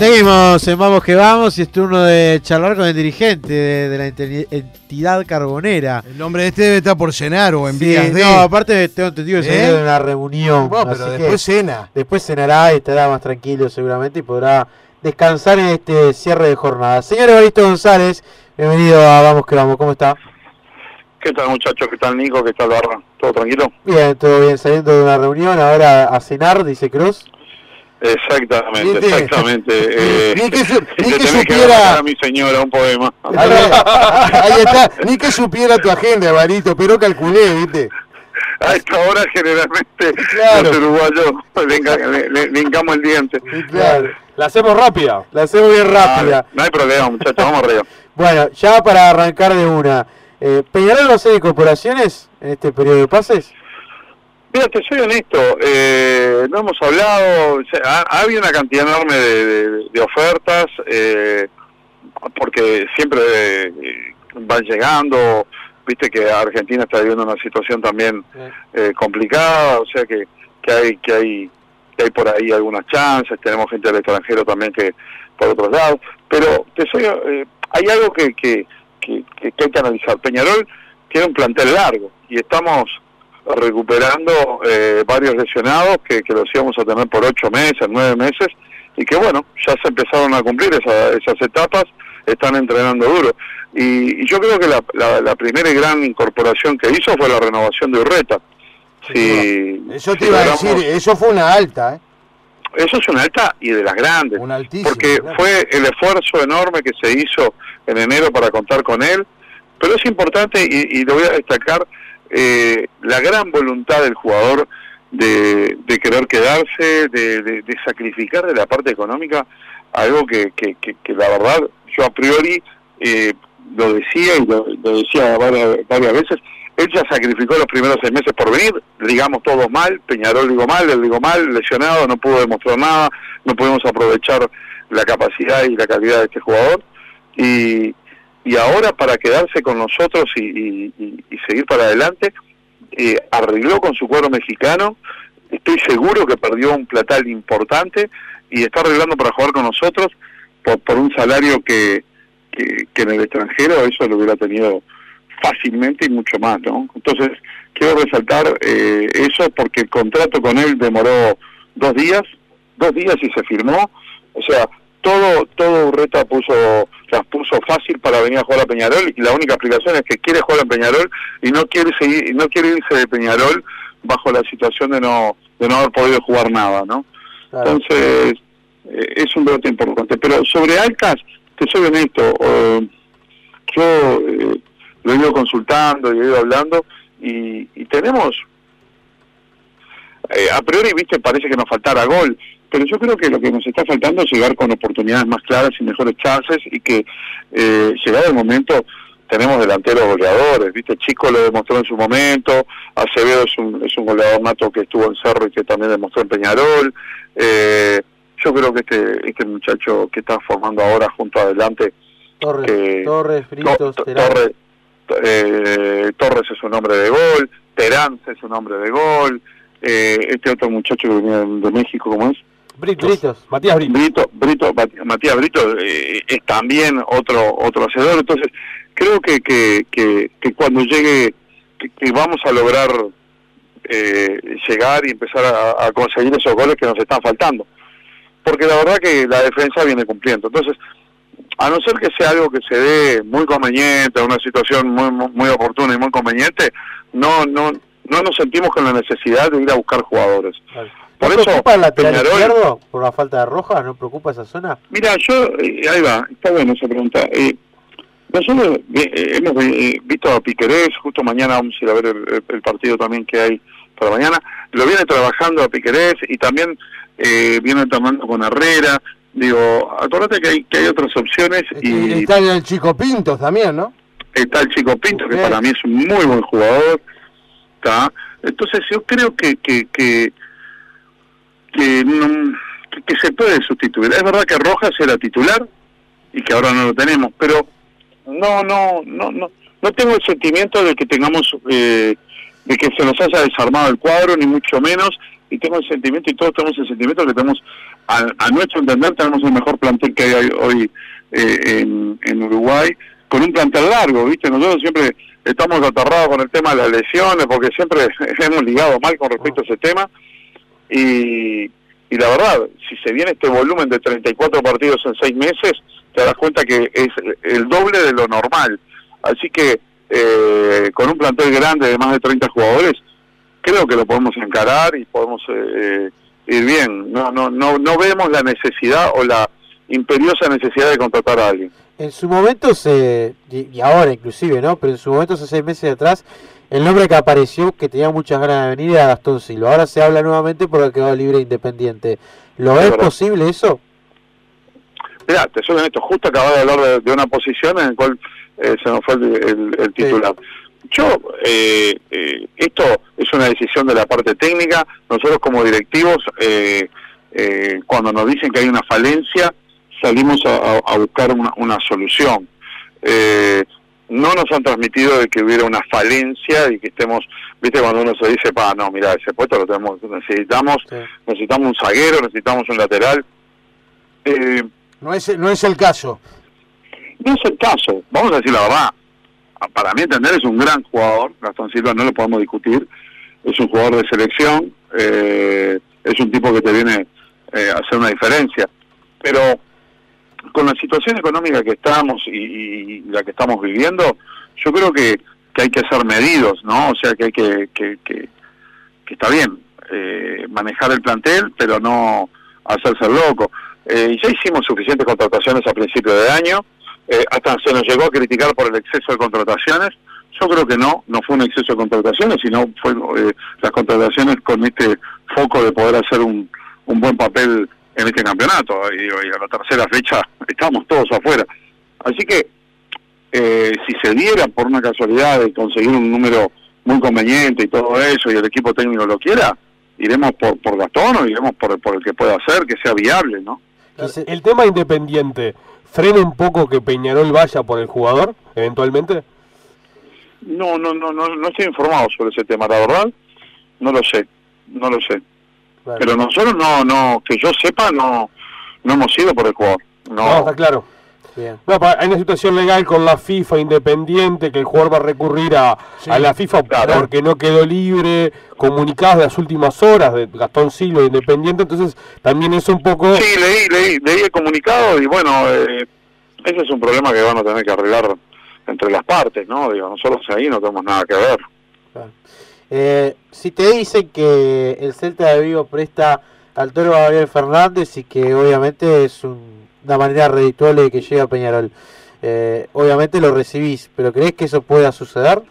Seguimos en Vamos que Vamos y es turno de charlar con el dirigente de, de la enti- entidad carbonera. El nombre de este debe estar por cenar o en Sí, vías de. no, aparte tengo entendido que ¿Eh? salió de una reunión. Bueno, así pero que después cena. después cenará y estará más tranquilo seguramente y podrá descansar en este cierre de jornada. Señor Evaristo González, bienvenido a Vamos que Vamos, ¿cómo está? ¿Qué tal muchachos? ¿Qué tal Nico? ¿Qué tal Barra? ¿Todo tranquilo? Bien, todo bien, saliendo de una reunión, ahora a cenar, dice Cruz. Exactamente, ¿Viste? exactamente. Eh, Ni que, su- ni le que tenés que supiera. a mi señora un poema. Ahí, ahí está. Ni que supiera tu agenda, Barito, pero calculé, ¿viste? A esta hora generalmente Claro. los uruguayos le, enga- le- le- le hincamos el diente. Sí, claro. La hacemos rápida. La hacemos bien rápida. Ah, no hay problema muchachos, vamos arriba. Bueno, ya para arrancar de una, eh, ¿Peñarol va a hacer incorporaciones en este periodo de pases? Mira, te soy honesto, eh, no hemos hablado, ha, ha habido una cantidad enorme de, de- de ofertas, eh, porque siempre eh, van llegando, viste que Argentina está viviendo una situación también eh, complicada, o sea que, que hay que hay que hay por ahí algunas chances, tenemos gente del extranjero también que por otros lados, pero te soy, eh, hay algo que, que, que- que hay que analizar. Peñarol tiene un plantel largo y estamos recuperando eh, varios lesionados que, que los íbamos a tener por ocho meses, nueve meses, y que bueno, ya se empezaron a cumplir esa- esas etapas, están entrenando duro. Y, y yo creo que la, la, la primera y gran incorporación que hizo fue la renovación de Urreta. Si, Eso te si iba a decir, eso fue una alta, ¿eh? Eso es una alta y de las grandes. Una altísima. Porque claro. fue el esfuerzo enorme que se hizo en enero para contar con él, pero es importante y, y lo voy a destacar eh, la gran voluntad del jugador de, de querer quedarse, de, de- sacrificar de la parte económica algo que, que, la verdad yo a priori eh, lo decía y lo, decía varias, varias veces. Él ya sacrificó los primeros seis meses por venir, digamos todos mal, Peñarol digo mal, él digo mal, lesionado, no pudo demostrar nada, no pudimos aprovechar la capacidad y la calidad de este jugador. Y, y ahora para quedarse con nosotros y, y- y- seguir para adelante, eh, arregló con su cuadro mexicano, estoy seguro que perdió un platal importante y está arreglando para jugar con nosotros por, por un salario que, que, que en el extranjero eso lo hubiera tenido fácilmente y mucho más, ¿no? Entonces, quiero resaltar eh, eso porque el contrato con él demoró dos días, dos días y se firmó, o sea, todo todo Urreta puso las puso fácil para venir a jugar a Peñarol y la única explicación es que quiere jugar en Peñarol y no quiere seguir no quiere irse de Peñarol bajo la situación de no de no haber podido jugar nada, ¿no? Entonces, eh, es un debate importante. Pero sobre Alcas, te soy honesto, eh, yo eh, lo he ido consultando y he ido hablando y, y tenemos, eh, a priori, viste, parece que nos faltara gol, pero yo creo que lo que nos está faltando es llegar con oportunidades más claras y mejores chances y que eh, llegado el momento tenemos delanteros goleadores, viste, Chico lo demostró en su momento, Acevedo es un, es un goleador nato que estuvo en Cerro y que también demostró en Peñarol, eh, yo creo que este, este muchacho que está formando ahora junto adelante, Torres, que- Torres, To- Fritos, To-. Torres, eh, Torres es un hombre de gol, Terán es un hombre de gol, eh, este otro muchacho que venía de México, ¿cómo es? Britos. Britos. Matías Brito. Brito, Brito, Mat- Matías Brito eh, es también otro otro hacedor, entonces creo que que, que, que cuando llegue, que, que vamos a lograr eh, llegar y empezar a, a conseguir esos goles que nos están faltando, porque la verdad que la defensa viene cumpliendo, entonces a no ser que sea algo que se dé muy conveniente, una situación muy muy, muy oportuna y muy conveniente, no no no nos sentimos con la necesidad de ir a buscar jugadores. ¿No Por eso, preocupa el lateral Peñarol- izquierdo por la falta de rojas? ¿No preocupa esa zona? Mira, yo, eh, ahí va, está bueno esa pregunta. Eh, nosotros eh, hemos eh, visto a Piquerés, justo mañana vamos a ir a ver el, el- partido también que hay para mañana. Lo viene trabajando a Piquerés y también eh, viene tomando con Herrera. Digo, acuérdate que hay, que hay otras opciones Y y está el Chico Pintos también, ¿no? está el Chico Pinto, que Ok. para mí es un muy buen jugador. Entonces yo creo que que, que, que, que- se puede sustituir. Es verdad que Rojas era titular y que ahora no lo tenemos, pero no, no, no, no, no tengo el sentimiento de que tengamos, eh, de que se nos haya desarmado el cuadro, ni mucho menos, y tengo el sentimiento, y todos tenemos el sentimiento que tenemos, a, nuestro entender, tenemos el mejor plantel que hay hoy eh, en Uruguay, con un plantel largo, ¿viste? Nosotros siempre estamos aterrados con el tema de las lesiones, porque siempre hemos ligado mal con respecto a ese tema, y, y la verdad, si se viene este volumen de 34 partidos en seis meses, te das cuenta que es el doble de lo normal. Así que eh, con un plantel grande de más de 30 jugadores, creo que lo podemos encarar y podemos eh, ir bien. No, no, no, no vemos la necesidad o la imperiosa necesidad de contratar a alguien. En su momento, se, y ahora inclusive, ¿no? Pero en su momento, hace seis meses atrás, el nombre que apareció, que tenía muchas ganas de venir, era Gastón Silva. Ahora se habla nuevamente porque quedado libre e independiente. ¿Lo es, posible eso? Mira, te soy honesto, justo acababa de hablar de, una posición en la cual eh, se nos fue el, titular. Yo, eh, eh, esto es una decisión de la parte técnica. Nosotros como directivos, cuando nos dicen que hay una falencia, salimos a, buscar una, solución. no nos han transmitido de que hubiera una falencia y que estemos, viste, cuando uno se dice, pa, no, mira, ese puesto lo tenemos, necesitamos, necesitamos un zaguero, necesitamos un lateral. no es, no es el caso. No es el caso, vamos a decir la verdad. Para mí entender es un gran jugador, Gastón Silva no lo podemos discutir, es un jugador de selección, eh, es un tipo que te viene eh, a hacer una diferencia. Pero con la situación económica que estamos y, la que estamos viviendo, yo creo que, que, hay que ser medidos, ¿no? O sea, que hay que, que, que, está bien eh, manejar el plantel, pero no hacerse loco. Eh, ya hicimos suficientes contrataciones a principio de año, eh, hasta se nos llegó a criticar por el exceso de contrataciones. Yo creo que no, no fue un exceso de contrataciones, sino fue eh, las contrataciones con este foco de poder hacer un, un buen papel en este campeonato. Y, a la tercera fecha estamos todos afuera. Así que eh, si se diera por una casualidad de conseguir un número muy conveniente y todo eso, y el equipo técnico lo quiera, iremos por, por Gastón o iremos por, por el que pueda hacer, que sea viable, ¿no? El tema independiente, ¿Frena un poco que Peñarol vaya por el jugador, eventualmente? No, no, no, no, no estoy informado sobre ese tema, la verdad. No lo sé, no lo sé. Pero nosotros no, no, que yo sepa, no, no hemos ido por el jugador. No, no está claro. No, hay una situación legal con la FIFA independiente que el jugador va a recurrir a, a la FIFA porque no quedó libre, comunicados de las últimas horas de Gastón Silva independiente, entonces también es un poco... Sí, leí, leí, leí el comunicado y bueno, eh, ese es un problema que van a tener que arreglar entre las partes, ¿no? Digo, nosotros ahí no tenemos nada que ver. Eh, si te dicen que el Celta de Vigo presta al Toro Gabriel Fernández y que obviamente es un una manera redituable que llega a Peñarol. Eh, obviamente lo recibís, pero ¿crees que eso pueda suceder?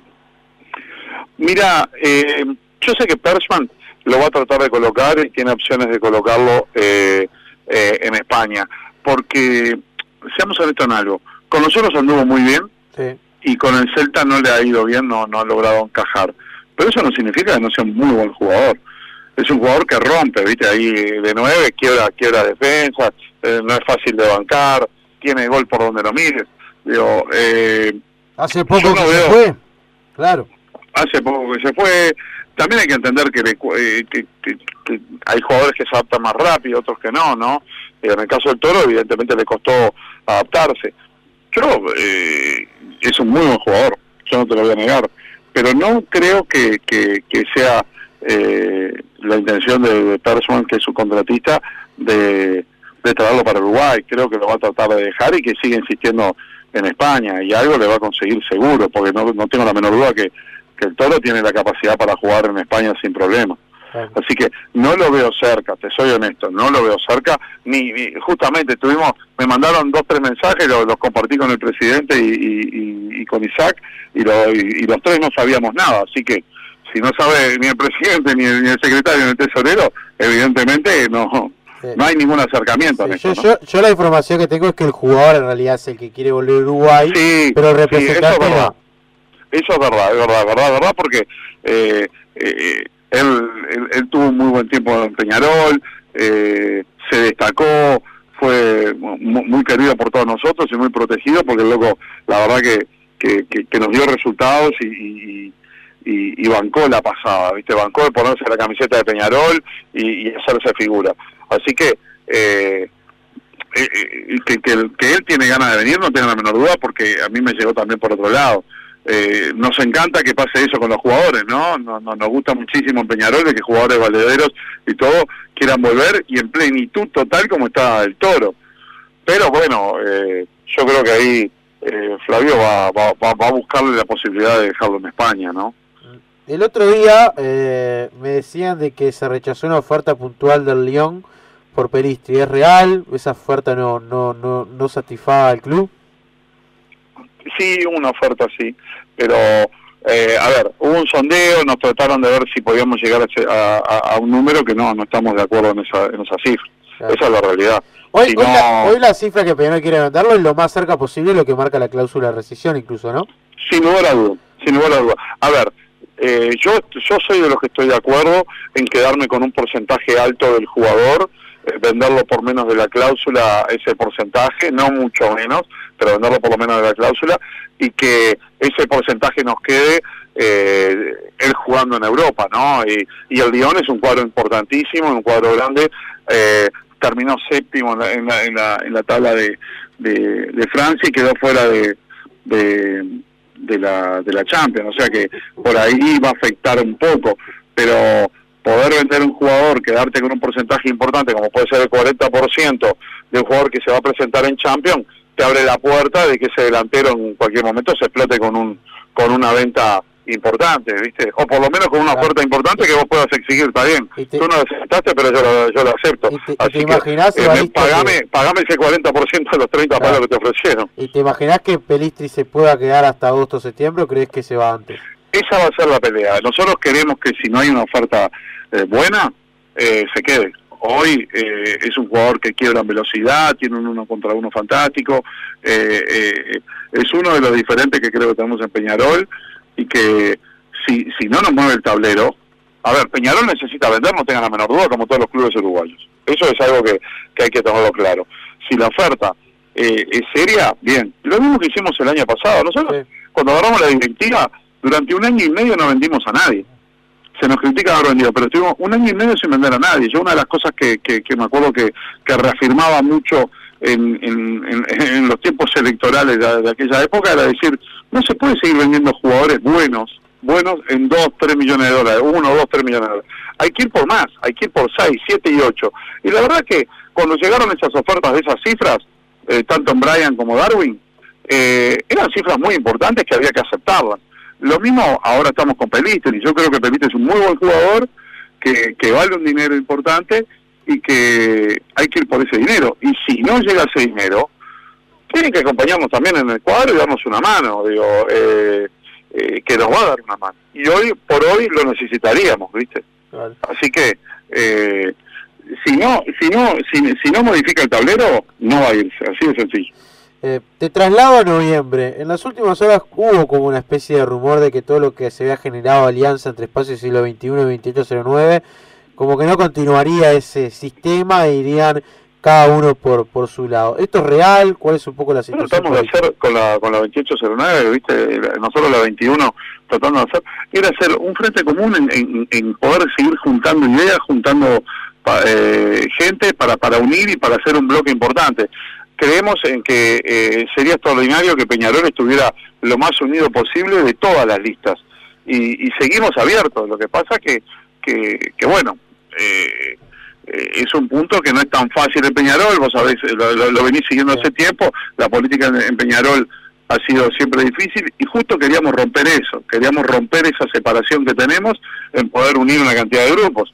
Mira, eh, yo sé que Persman lo va a tratar de colocar y tiene opciones de colocarlo eh, en España, porque, seamos honestos en algo, con nosotros anduvo muy bien y con el Celta no le ha ido bien, no, no ha logrado encajar. Pero eso no significa que no sea un muy buen jugador. Es un jugador que rompe, viste, ahí de nueve, quiebra, quiebra defensa, eh, no es fácil de bancar, tiene gol por donde lo mires. Digo, eh, hace poco que se fue, claro. Hace poco que se fue. También hay que entender que, eh, que, hay jugadores que se adaptan más rápido, otros que no, ¿no? En el caso del Toro, evidentemente le costó adaptarse. Yo, eh, es un muy buen jugador, yo no te lo voy a negar, pero no creo que, que, sea eh, la intención de, de Persson, que es su contratista, de de traerlo para Uruguay. Creo que lo va a tratar de dejar y que sigue insistiendo en España y algo le va a conseguir seguro, porque no, no tengo la menor duda que, que el Toro tiene la capacidad para jugar en España sin problema. Así que no lo veo cerca, te soy honesto, no lo veo cerca, ni, justamente tuvimos, me mandaron dos, tres mensajes, los, compartí con el presidente y, con Isaac, y, y, los tres no sabíamos nada, así que si no sabe ni el presidente, ni el, ni el secretario, ni el tesorero, evidentemente no, no hay ningún acercamiento. yo, la información que tengo es que el jugador en realidad es el que quiere volver a Uruguay, pero el representante eso es verdad. Eso es verdad, es verdad, verdad, verdad, porque eh, eh, él, él, tuvo un muy buen tiempo en Peñarol, eh, se destacó, fue muy, querido por todos nosotros y muy protegido, porque el loco, la verdad que, que, nos dio resultados y, y, bancó la pasada, ¿viste? Bancó de ponerse la camiseta de Peñarol y, hacerse figura. Así que, eh, eh, eh, que, que, él tiene ganas de venir, no tengo la menor duda, porque a mí me llegó también por otro lado. Nos encanta que pase eso con los jugadores, ¿no? Nos, nos gusta muchísimo en Peñarol de que jugadores valederos y todo quieran volver y en plenitud total como está el toro. Pero bueno, yo creo que ahí Flavio va, va, va, a buscarle la posibilidad de dejarlo en España, ¿no? El otro día eh, me decían de que se rechazó una oferta puntual del Lyon por Peristri. ¿Es real? ¿Esa oferta no, no, no, no satisfaga al club? Sí, una oferta sí, pero eh, a ver, hubo un sondeo, nos trataron de ver si podíamos llegar a, un número que no, no estamos de acuerdo en esa, en esa cifra. Esa es la realidad. Hoy, la, hoy, la, cifra que Peñarol quiere venderlo es lo más cerca posible lo que marca la cláusula de rescisión incluso, ¿no? Sin lugar a duda, sin lugar a duda. A ver, eh, yo, yo soy de los que estoy de acuerdo en quedarme con un porcentaje alto del jugador, venderlo por menos de la cláusula ese porcentaje, no mucho menos, pero venderlo por lo menos de la cláusula, y que ese porcentaje nos quede eh, él jugando en Europa, ¿no? Y, y, el Lyon es un cuadro importantísimo, un cuadro grande, eh, terminó séptimo en la, en la, en la, tabla de, de, Francia y quedó fuera de de la, de la Champions, o sea que por ahí va a afectar un poco, pero poder vender un jugador, quedarte con un porcentaje importante, como puede ser el 40% de un jugador que se va a presentar en Champions, te abre la puerta de que ese delantero en cualquier momento se explote con un con una venta importante, ¿viste? O por lo menos con una oferta importante que vos puedas exigir, está bien. Tú no lo aceptaste, pero yo lo, yo lo acepto. Así que, eh, pagame, pagame ese 40% de los 30 palos que te ofrecieron. ¿Y te imaginás que Pelistri se pueda quedar hasta agosto septiembre o crees que se va antes? Esa va a ser la pelea. Nosotros queremos que si no hay una oferta eh, buena, eh, se quede. Hoy eh, es un jugador que quiebra en velocidad, tiene un uno contra uno fantástico, es uno de los diferentes que creo que tenemos en Peñarol y que si, si no nos mueve el tablero, a ver, Peñarol necesita vender, no tengan la menor duda, como todos los clubes uruguayos. Eso es algo que, que hay que tenerlo claro. Si la oferta eh, es seria, bien. Lo mismo que hicimos el año pasado. Nosotros, cuando agarramos la directiva, durante un año y medio no vendimos a nadie. Se nos critica haber vendido, pero estuvimos un año y medio sin vender a nadie. Yo una de las cosas que, que, me acuerdo que, reafirmaba mucho en, en, en, los tiempos electorales de, aquella época era decir, no se puede seguir vendiendo jugadores buenos, buenos en 2, 3 millones de dólares, 1, 2, 3 millones de dólares. Hay que ir por más, hay que ir por 6, 7 y 8. Y la verdad que cuando llegaron esas ofertas de esas cifras, eh, tanto en Brian como Darwin, eh, eran cifras muy importantes que había que aceptarlas. Lo mismo ahora estamos con Pelistri, yo creo que Pelistri es un muy buen jugador, que, que vale un dinero importante y que hay que ir por ese dinero. Y si no llega ese dinero, tienen que acompañarnos también en el cuadro y darnos una mano, digo, eh, eh, que nos va a dar una mano. Y hoy, por hoy, lo necesitaríamos, ¿viste? Así que, eh, si no, si no, si, si no modifica el tablero, no va a irse, así de sencillo. Eh, te traslado a noviembre. En las últimas horas hubo como una especie de rumor de que todo lo que se había generado alianza entre espacios siglo XXI y 2809, como que no continuaría ese sistema e irían cada uno por por su lado. ¿Esto es real? ¿Cuál es un poco la situación? tratamos de hacer con la, con la 2809, ¿viste? nosotros la 21 tratando de hacer, era hacer un frente común en, en, poder seguir juntando ideas, juntando eh, gente para, para unir y para hacer un bloque importante. Creemos en que eh, sería extraordinario que Peñarol estuviera lo más unido posible de todas las listas. Y, y seguimos abiertos. Lo que pasa que, que, que bueno, eh, eh, es un punto que no es tan fácil en Peñarol, vos sabés, lo, venís siguiendo hace tiempo, la política en, Peñarol ha sido siempre difícil y justo queríamos romper eso, queríamos romper esa separación que tenemos en poder unir una cantidad de grupos.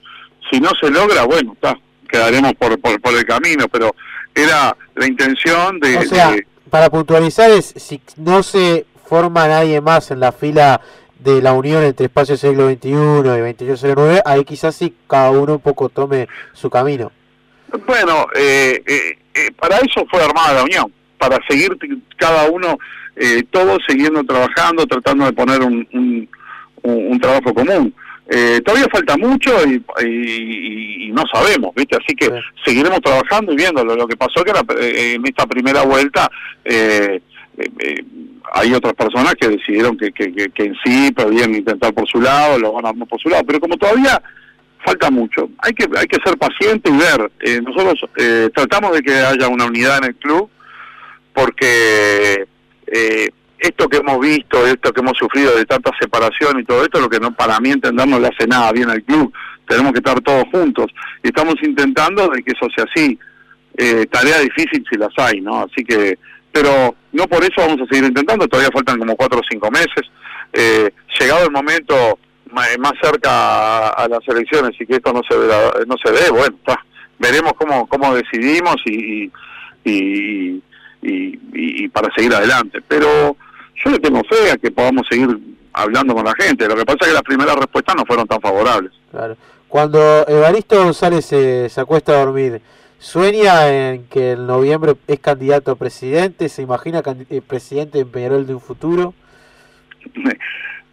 Si no se logra, bueno, está, quedaremos por, por, el camino, pero era la intención de... O sea, para puntualizar es, si no se forma nadie más en la fila de la unión entre espacio siglo XXI y 2809, ahí quizás sí cada uno un poco tome su camino. Bueno, eh, eh, eh, para eso fue armada la unión, para seguir cada uno, todos siguiendo trabajando, tratando de poner un, un, trabajo común. Todavía falta mucho y, no sabemos, ¿viste? Así que seguiremos trabajando y viéndolo. Lo que pasó que en esta primera vuelta hay otras personas que decidieron que, que, que, en sí podían intentar por su lado, lo van a por su lado, pero como todavía falta mucho, hay que hay que ser paciente y ver. nosotros tratamos de que haya una unidad en el club porque eh, esto que hemos visto, esto que hemos sufrido de tanta separación y todo esto, lo que no para mí entender le hace nada bien al club. Tenemos que estar todos juntos y estamos intentando de que eso sea así. Eh, tarea difícil si las hay, ¿no? Así que, pero no por eso vamos a seguir intentando. Todavía faltan como cuatro o cinco meses. Eh, llegado el momento más cerca a, las elecciones y que esto no se ve, no se ve, bueno, veremos cómo cómo decidimos y, y y, para seguir adelante. Pero yo le tengo fe a que podamos seguir hablando con la gente. Lo que pasa es que las primeras respuestas no fueron tan favorables. Claro. Cuando Evaristo González se, acuesta a dormir, ¿sueña en que en noviembre es candidato a presidente? ¿Se imagina eh, presidente en Peñarol de un futuro?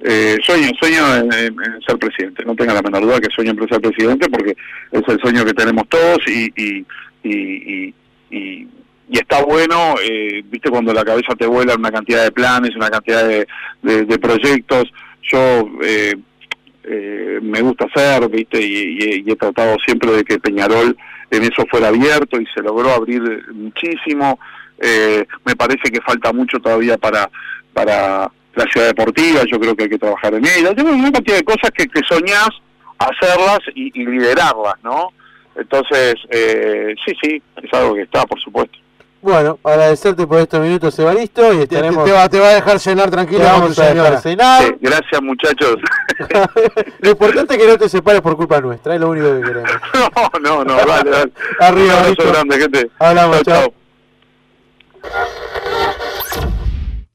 Eh, sueño, sueño en, ser presidente. No tenga la menor duda que sueño en ser presidente porque es el sueño que tenemos todos y, y, y, y y está bueno, eh, viste, cuando la cabeza te vuela una cantidad de planes, una cantidad de, proyectos. Yo eh, eh, me gusta hacer, viste, y, he tratado siempre de que Peñarol en eso fuera abierto y se logró abrir muchísimo. me parece que falta mucho todavía para, para la ciudad deportiva, yo creo que hay que trabajar en ella. Tengo una cantidad de cosas que, que soñás hacerlas y, y liderarlas, ¿no? Entonces, sí, sí, es algo que está, por supuesto. Bueno, agradecerte por estos minutos, Evaristo, y estaremos... Te, va, te va a dejar cenar tranquilo. vamos a dejar cenar. gracias, muchachos. Lo importante es que no te separes por culpa nuestra, es lo único que queremos. No, no, no, vale, vale. Arriba, Un abrazo grande, gente. Hablamos, chao. chao.